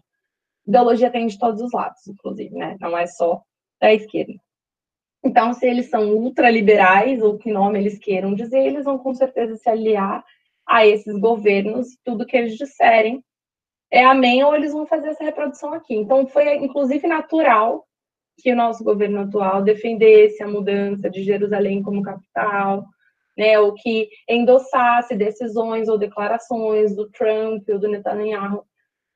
ideologia tem de todos os lados, inclusive, né? Não é só da esquerda. Então, se eles são ultraliberais, ou que nome eles queiram dizer, eles vão com certeza se aliar a esses governos, tudo que eles disserem é amém, ou eles vão fazer essa reprodução aqui. Então, foi inclusive natural que o nosso governo atual defendesse a mudança de Jerusalém como capital, né, ou que endossasse decisões ou declarações do Trump ou do Netanyahu.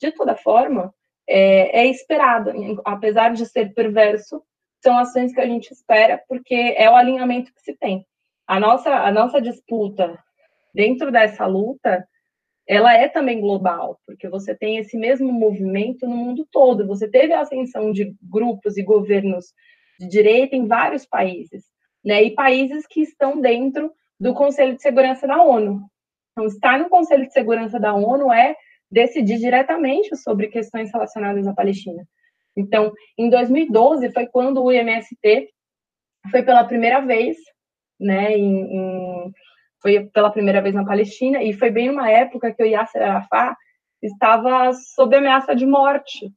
De toda forma, é, é esperado, apesar de ser perverso, são ações que a gente espera, porque é o alinhamento que se tem. A nossa, a nossa disputa dentro dessa luta, ela é também global, porque você tem esse mesmo movimento no mundo todo. Você teve a ascensão de grupos e governos de direita em vários países, né? E países que estão dentro do Conselho de Segurança da ONU. Então, estar no Conselho de Segurança da ONU é decidir diretamente sobre questões relacionadas à Palestina. Então, em 2012 foi quando o IMST foi pela primeira vez, né, em, em, foi pela primeira vez na Palestina e foi bem uma época que o Yasser Arafat estava sob ameaça de morte.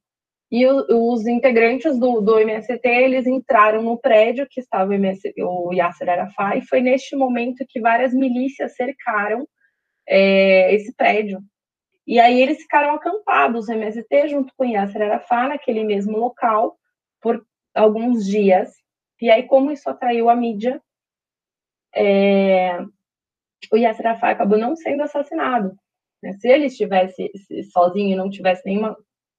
E o, os integrantes do, do MST, eles entraram no prédio que estava o, MS, o Yasser Arafat, e foi neste momento que várias milícias cercaram é, esse prédio. E aí eles ficaram acampados, o MST, junto com Yasser Arafat, naquele mesmo local, por alguns dias. E aí, como isso atraiu a mídia, é, o Yasser Arafat acabou não sendo assassinado. Né? Se ele estivesse sozinho e não tivesse nenhuma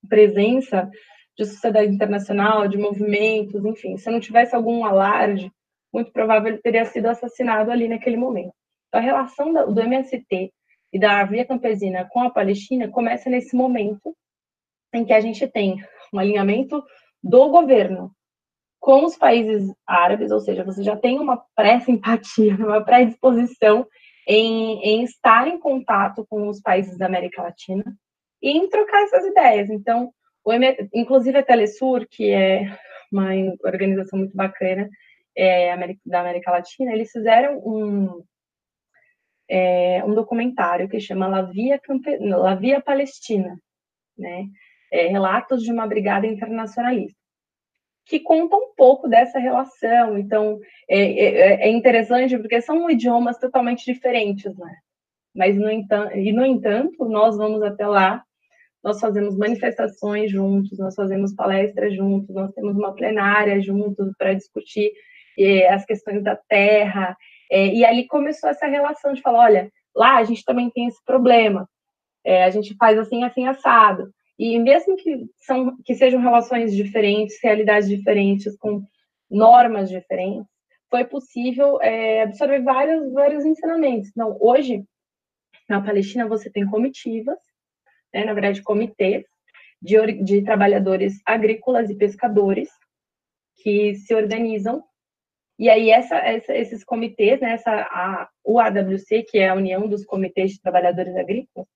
presença de sociedade internacional, de movimentos, enfim, se não tivesse algum alarde, muito provável ele teria sido assassinado ali naquele momento. Então, a relação do MST e da Via Campesina com a Palestina começa nesse momento em que a gente tem um alinhamento do governo com os países árabes, ou seja, você já tem uma pré-simpatia, <laughs> uma pré-disposição em, em estar em contato com os países da América Latina e em trocar essas ideias. Então, o, inclusive a Telesur, que é uma organização muito bacana é, da América Latina, eles fizeram um, é, um documentário que chama La Via, Campe... La Via Palestina, né? É, Relatos de uma Brigada Internacionalista, que conta um pouco dessa relação. Então, é, é, é interessante porque são idiomas totalmente diferentes, né? Mas, no entanto, e no entanto, nós vamos até lá, nós fazemos manifestações juntos, nós fazemos palestras juntos, nós temos uma plenária juntos para discutir eh, as questões da terra, é, e ali começou essa relação de falar, olha, lá a gente também tem esse problema, é, a gente faz assim, assim, assado. E mesmo que, são, que sejam relações diferentes, realidades diferentes, com normas diferentes, foi possível é, absorver vários, vários ensinamentos. Então, hoje, na Palestina, você tem comitivas, né, na verdade, comitês de, de trabalhadores agrícolas e pescadores que se organizam e aí, essa, essa, esses comitês, né, essa, a UAWC, que é a União dos Comitês de Trabalhadores Agrícolas,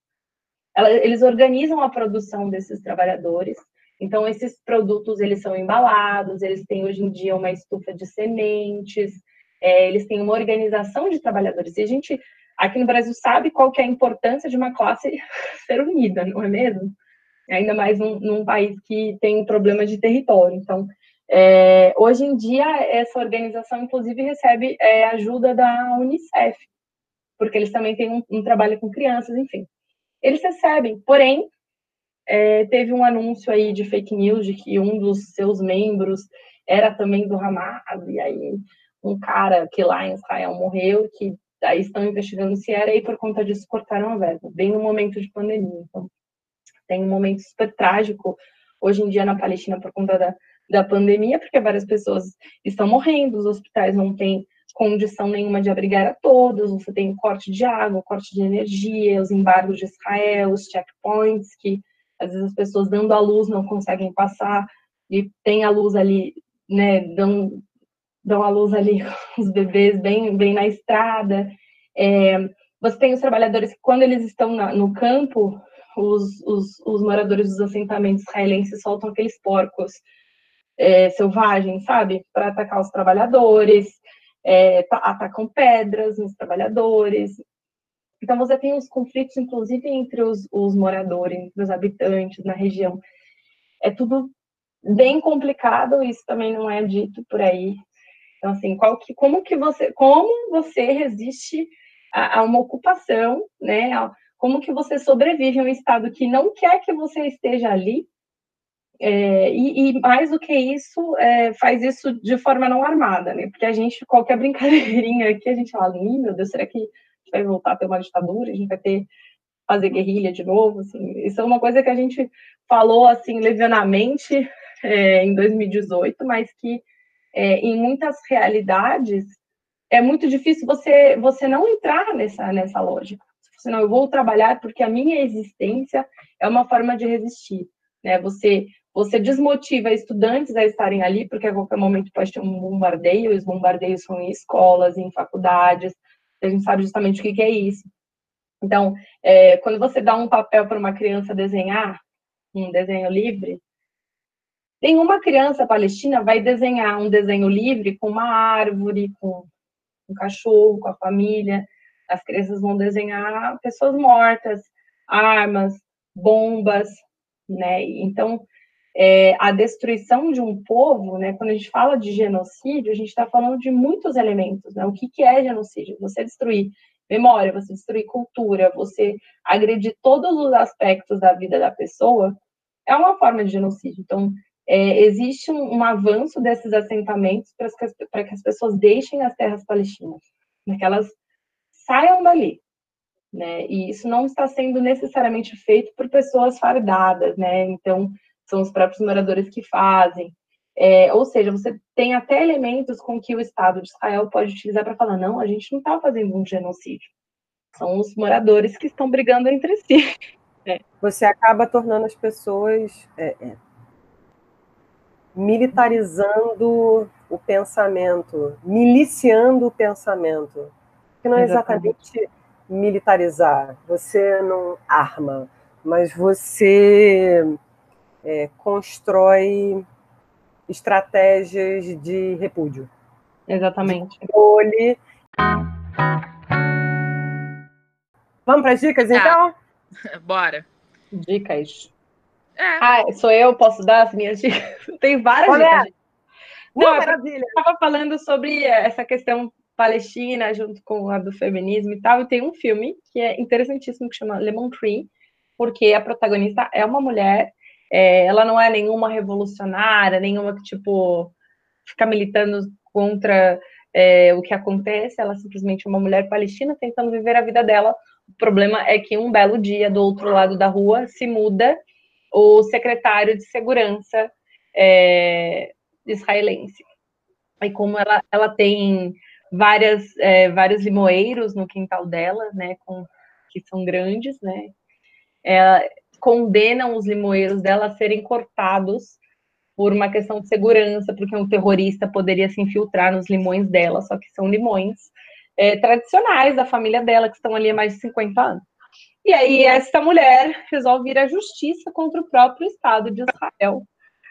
ela, eles organizam a produção desses trabalhadores. Então, esses produtos, eles são embalados, eles têm, hoje em dia, uma estufa de sementes, é, eles têm uma organização de trabalhadores. E a gente, aqui no Brasil, sabe qual que é a importância de uma classe <laughs> ser unida, não é mesmo? Ainda mais num, num país que tem um problema de território. Então, é, hoje em dia, essa organização, inclusive, recebe é, ajuda da Unicef, porque eles também têm um, um, trabalho com crianças, enfim. Eles recebem, porém, é, teve um anúncio aí de fake news de que um dos seus membros era também do Hamas, e aí um cara que lá em Israel morreu, que aí estão investigando se era, e por conta disso cortaram a verba, bem no momento de pandemia. Então, tem um momento super trágico hoje em dia na Palestina por conta da, da pandemia, porque várias pessoas estão morrendo, os hospitais não têm condição nenhuma de abrigar a todos, você tem corte de água, corte de energia, os embargos de Israel, os checkpoints, que às vezes as pessoas dando a luz não conseguem passar, e tem a luz ali, né, dão, dão a luz ali, <laughs> os bebês bem, bem na estrada. É, você tem os trabalhadores que, quando eles estão na, no campo, os, os, os, moradores dos assentamentos israelenses soltam aqueles porcos é, selvagens, sabe? Para atacar os trabalhadores, é, atacam pedras nos trabalhadores. Então, você tem os conflitos, inclusive, entre os, os moradores, entre os habitantes na região. É tudo bem complicado, isso também não é dito por aí. Então, assim, que, como que você, como você resiste a, a uma ocupação, né? Como que você sobrevive a um estado que não quer que você esteja ali, é, e, e, mais do que isso, é, faz isso de forma não armada, né? Porque a gente, qualquer <laughs> brincadeirinha aqui, a gente fala, meu Deus, será que vai voltar a ter uma ditadura? A gente vai ter fazer guerrilha de novo? Assim, isso é uma coisa que a gente falou assim levianamente é, em 2018, mas que é, em muitas realidades é muito difícil você você não entrar nessa nessa lógica. Senão eu vou trabalhar porque a minha existência é uma forma de resistir, né? Você você desmotiva estudantes a estarem ali, porque a qualquer momento pode ter um bombardeio, e os bombardeios são em escolas, em faculdades, a gente sabe justamente o que, que é isso. Então, é, quando você dá um papel para uma criança desenhar, um desenho livre, Nenhuma criança palestina vai desenhar um desenho livre com uma árvore, com um cachorro, com a família. As crianças vão desenhar pessoas mortas, armas, bombas, né? Então, é, a destruição de um povo, né? Quando a gente fala de genocídio, a gente está falando de muitos elementos, né? O que, que é genocídio? Você destruir memória, você destruir cultura, você agredir todos os aspectos da vida da pessoa, é uma forma de genocídio. Então, é, existe um, um, avanço desses assentamentos para que, que, as pessoas deixem as terras palestinas, para que elas saiam dali. Né? E isso não está sendo necessariamente feito por pessoas fardadas, né? Então, são os próprios moradores que fazem. É, ou seja, você tem até elementos com que o Estado de Israel pode utilizar para falar: não, a gente não está fazendo um genocídio. São os moradores que estão brigando entre si. É. Você acaba tornando as pessoas é, é militarizando o pensamento, miliciando o pensamento. Que não é exatamente militarizar, você não arma, mas você é, constrói estratégias de repúdio. Exatamente. De controle. Vamos para as dicas, então? <laughs> Bora. Dicas. É. Ah, sou eu, posso dar as minhas dicas? <laughs> Tem várias Olha, dicas. Não, uh, maravilha. Eu estava falando sobre essa questão palestina junto com a do feminismo e tal, e tem um filme que é interessantíssimo que chama Lemon Tree, porque a protagonista é uma mulher, é, ela não é nenhuma revolucionária, nenhuma que, tipo, fica militando contra é, o que acontece, ela é simplesmente uma mulher palestina tentando viver a vida dela. O problema é que um belo dia, do outro lado da rua, se muda o secretário de segurança é, israelense. E como ela, ela tem várias, é, vários limoeiros no quintal dela, né, com, que são grandes, né, condenam os limoeiros dela a serem cortados por uma questão de segurança, porque um terrorista poderia se infiltrar nos limões dela, só que são limões é, tradicionais da família dela, que estão ali há mais de 50 anos. E aí essa mulher resolve ir à justiça contra o próprio Estado de Israel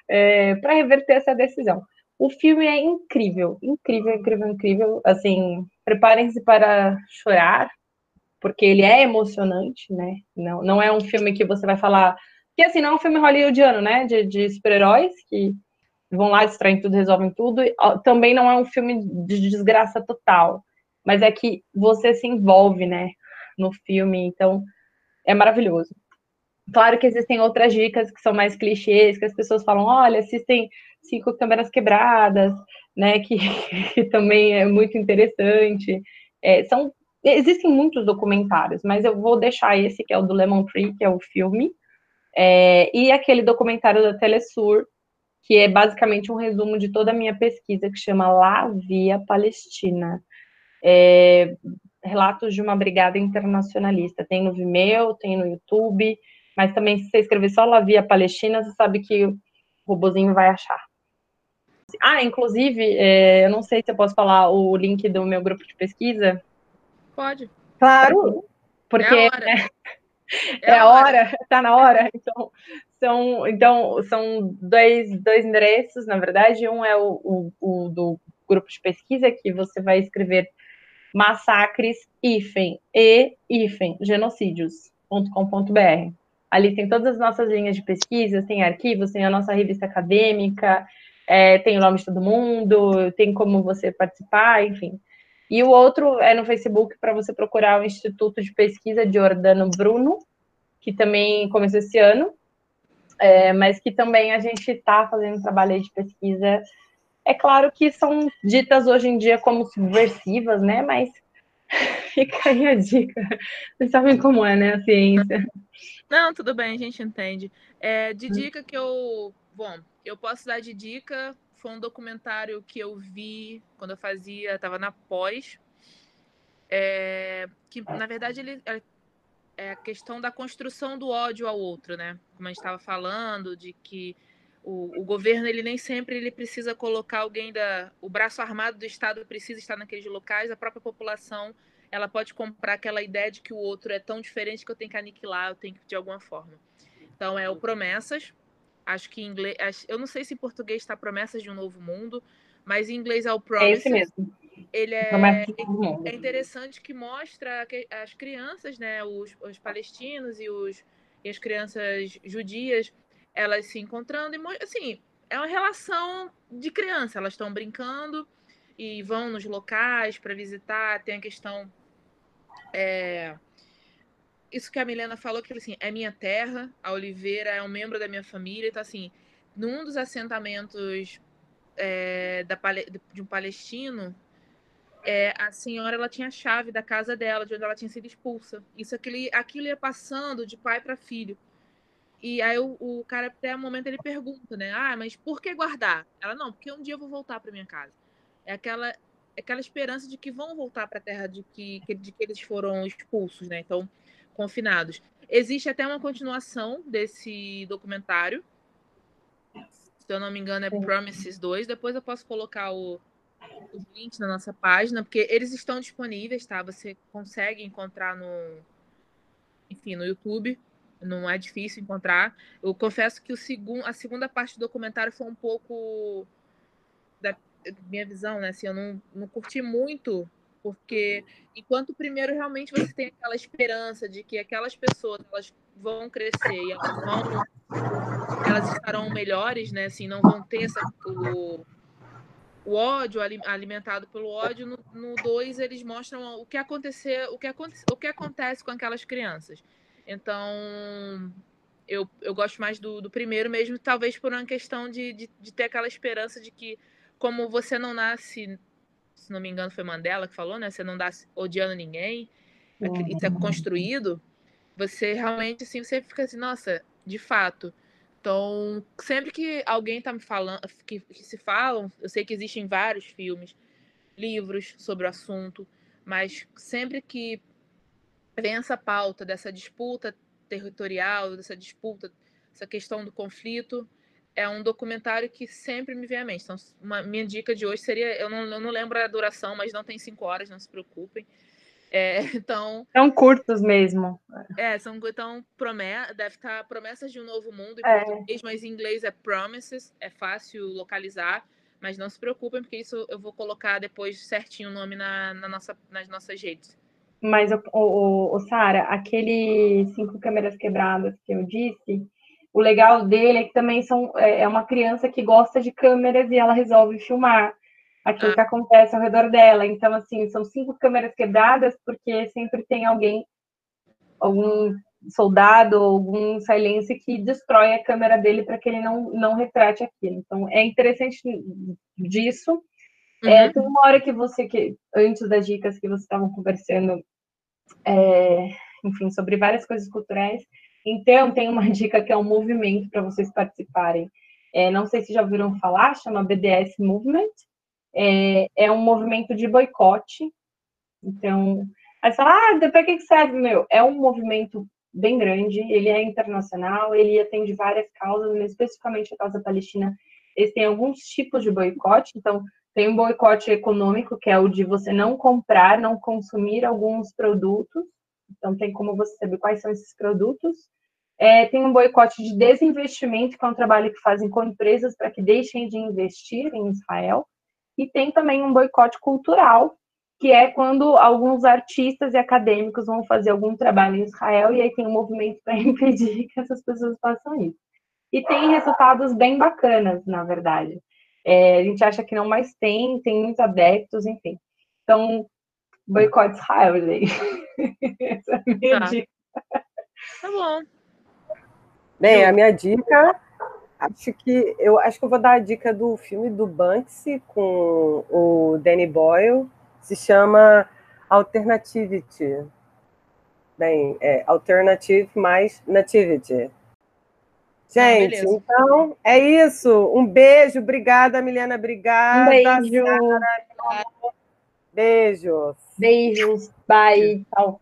é, para reverter essa decisão. O filme é incrível, incrível, incrível, incrível. Assim, preparem-se para chorar, porque ele é emocionante, né? Não, não é um filme que você vai falar. Que assim, não é um filme hollywoodiano, né? De, de super-heróis que vão lá, distraem tudo, resolvem tudo. Também não é um filme de desgraça total. Mas é que você se envolve, né? No filme. Então, é maravilhoso. Claro que existem outras dicas que são mais clichês, que as pessoas falam, olha, assistem cinco câmeras quebradas, né, que, <laughs> que também é muito interessante. É, são, existem muitos documentários, mas eu vou deixar esse, que é o do Lemon Tree, que é o filme, é, e aquele documentário da Telesur, que é basicamente um resumo de toda a minha pesquisa, que chama La Via Palestina. É, relatos de uma brigada internacionalista. Tem no Vimeo, tem no YouTube, mas também se você escrever só La Via Palestina, você sabe que o robozinho vai achar. Ah, inclusive, é, eu não sei se eu posso falar o link do meu grupo de pesquisa. Pode. Claro, porque é a hora, né, é a hora. tá na hora. Então, são, então, são dois, dois endereços, na verdade. Um é o, o, o do grupo de pesquisa, que você vai escrever massacres, hífen, e, hífen, genocídios.com.br. Ali tem todas as nossas linhas de pesquisa, tem arquivos, tem a nossa revista acadêmica, é, tem o nome de todo mundo, tem como você participar, enfim. E o outro é no Facebook para você procurar o Instituto de Pesquisa de Jordano Bruno, que também começou esse ano, é, mas que também a gente está fazendo trabalho de pesquisa. É claro que são ditas hoje em dia como subversivas, né? Mas <laughs> fica aí a dica. Vocês sabem como é, né? A ciência. Não, tudo bem, a gente entende. É, de dica que eu. Bom, eu posso dar de dica. Foi um documentário que eu vi quando eu fazia, estava na pós. É, que na verdade ele é, é a questão da construção do ódio ao outro, né? Como a gente estava falando, de que o, o, governo ele nem sempre ele precisa colocar alguém da o braço armado do estado precisa estar naqueles locais a própria população ela pode comprar aquela ideia de que o outro é tão diferente que eu tenho que aniquilar, eu tenho que de alguma forma. Então é o Promessas. Acho que em inglês, eu não sei se em português está Promessas de um Novo Mundo, mas em inglês é o Promises. É esse mesmo. Ele é, é interessante que mostra que as crianças, né, os, os palestinos e, os, e as crianças judias, elas se encontrando e assim, é uma relação de criança, elas estão brincando e vão nos locais para visitar, tem a questão é, isso que a Milena falou, que assim, é minha terra, a Oliveira é um membro da minha família, então assim, num dos assentamentos é, da, de um palestino, é, a senhora ela tinha a chave da casa dela, de onde ela tinha sido expulsa. Isso aquilo, aquilo ia passando de pai para filho. E aí o, o, cara até um momento ele pergunta, né? Ah, mas por que guardar? Ela não, porque um dia eu vou voltar para minha casa. É aquela aquela esperança de que vão voltar para a terra de que, de que eles foram expulsos, né? Então, confinados. Existe até uma continuação desse documentário. Se eu não me engano, é Promises 2. Depois eu posso colocar o, os links na nossa página, porque eles estão disponíveis, tá? Você consegue encontrar no. Enfim, no YouTube. Não é difícil encontrar. Eu confesso que o segun, a segunda parte do documentário foi um pouco da minha visão, né? Assim, eu não, não curti muito, porque enquanto primeiro realmente você tem aquela esperança de que aquelas pessoas elas vão crescer e elas vão elas estarão melhores, né? Assim, não vão ter essa, o, o ódio alimentado pelo ódio. No 2 eles mostram o que acontecer, o que, o que acontece com aquelas crianças. Então, eu, eu gosto mais do, do primeiro mesmo, talvez por uma questão de, de, de ter aquela esperança de que como você não nasce, se não me engano foi Mandela que falou, né? Você não nasce odiando ninguém, uhum. isso é construído. Você realmente, assim, você fica assim, nossa, de fato. Então, sempre que alguém tá me falando, que, que se falam, eu sei que existem vários filmes, livros sobre o assunto, mas sempre que vem essa pauta dessa disputa territorial, dessa disputa, essa questão do conflito, é um documentário que sempre me vem à mente. Então, uma, minha dica de hoje seria, eu não, eu não lembro a duração, mas não tem cinco horas, não se preocupem. É, <laughs> então. São curtos mesmo. É, são então promessa, deve estar promessas de um novo mundo em é. português, mas em inglês é promises, é fácil localizar, mas não se preocupem porque isso eu vou colocar depois certinho o nome na, na nossa, nas nossas redes. Mas o, o, o Sara, aquele cinco câmeras quebradas que eu disse, o legal dele é que também são, é, é uma criança que gosta de câmeras e ela resolve filmar aquilo ah. que acontece ao redor dela. Então, assim, são cinco câmeras quebradas, porque sempre tem alguém, algum soldado, algum silêncio que destrói a câmera dele para que ele não, não retrate aquilo. Então, é interessante disso. É, uhum. É, tem uma hora que você, que antes das dicas que vocês estavam conversando, é, enfim, sobre várias coisas culturais, então, tem uma dica que é um movimento para vocês participarem. é, não sei se já ouviram falar, chama BDS Movement. É, é um movimento de boicote. Então, aí você fala, ah, para que serve, meu? É um movimento bem grande, ele é internacional, ele atende várias causas, mas especificamente a causa palestina, eles têm alguns tipos de boicote, então tem um boicote econômico, que é o de você não comprar, não consumir alguns produtos, então tem como você saber quais são esses produtos. É, tem um boicote de desinvestimento, que é um trabalho que fazem com empresas para que deixem de investir em Israel. E tem também um boicote cultural, que é quando alguns artistas e acadêmicos vão fazer algum trabalho em Israel e aí tem um movimento para <laughs> impedir que essas pessoas façam isso. E tem resultados bem bacanas, na verdade. É, a gente acha que não, mas tem, tem muitos adeptos, enfim. Então, boicote Israel, gente. Essa é a minha tá. dica. Tá bom. Bem, a minha dica, acho que eu acho que eu vou dar a dica do filme do Banksy com o Danny Boyle, se chama Alternativity. Bem, é Alternative mais Nativity. Gente, ah, então é isso. Um beijo, obrigada, Milena, obrigada. Um beijo. Beijos. Beijos. Bye. Tchau.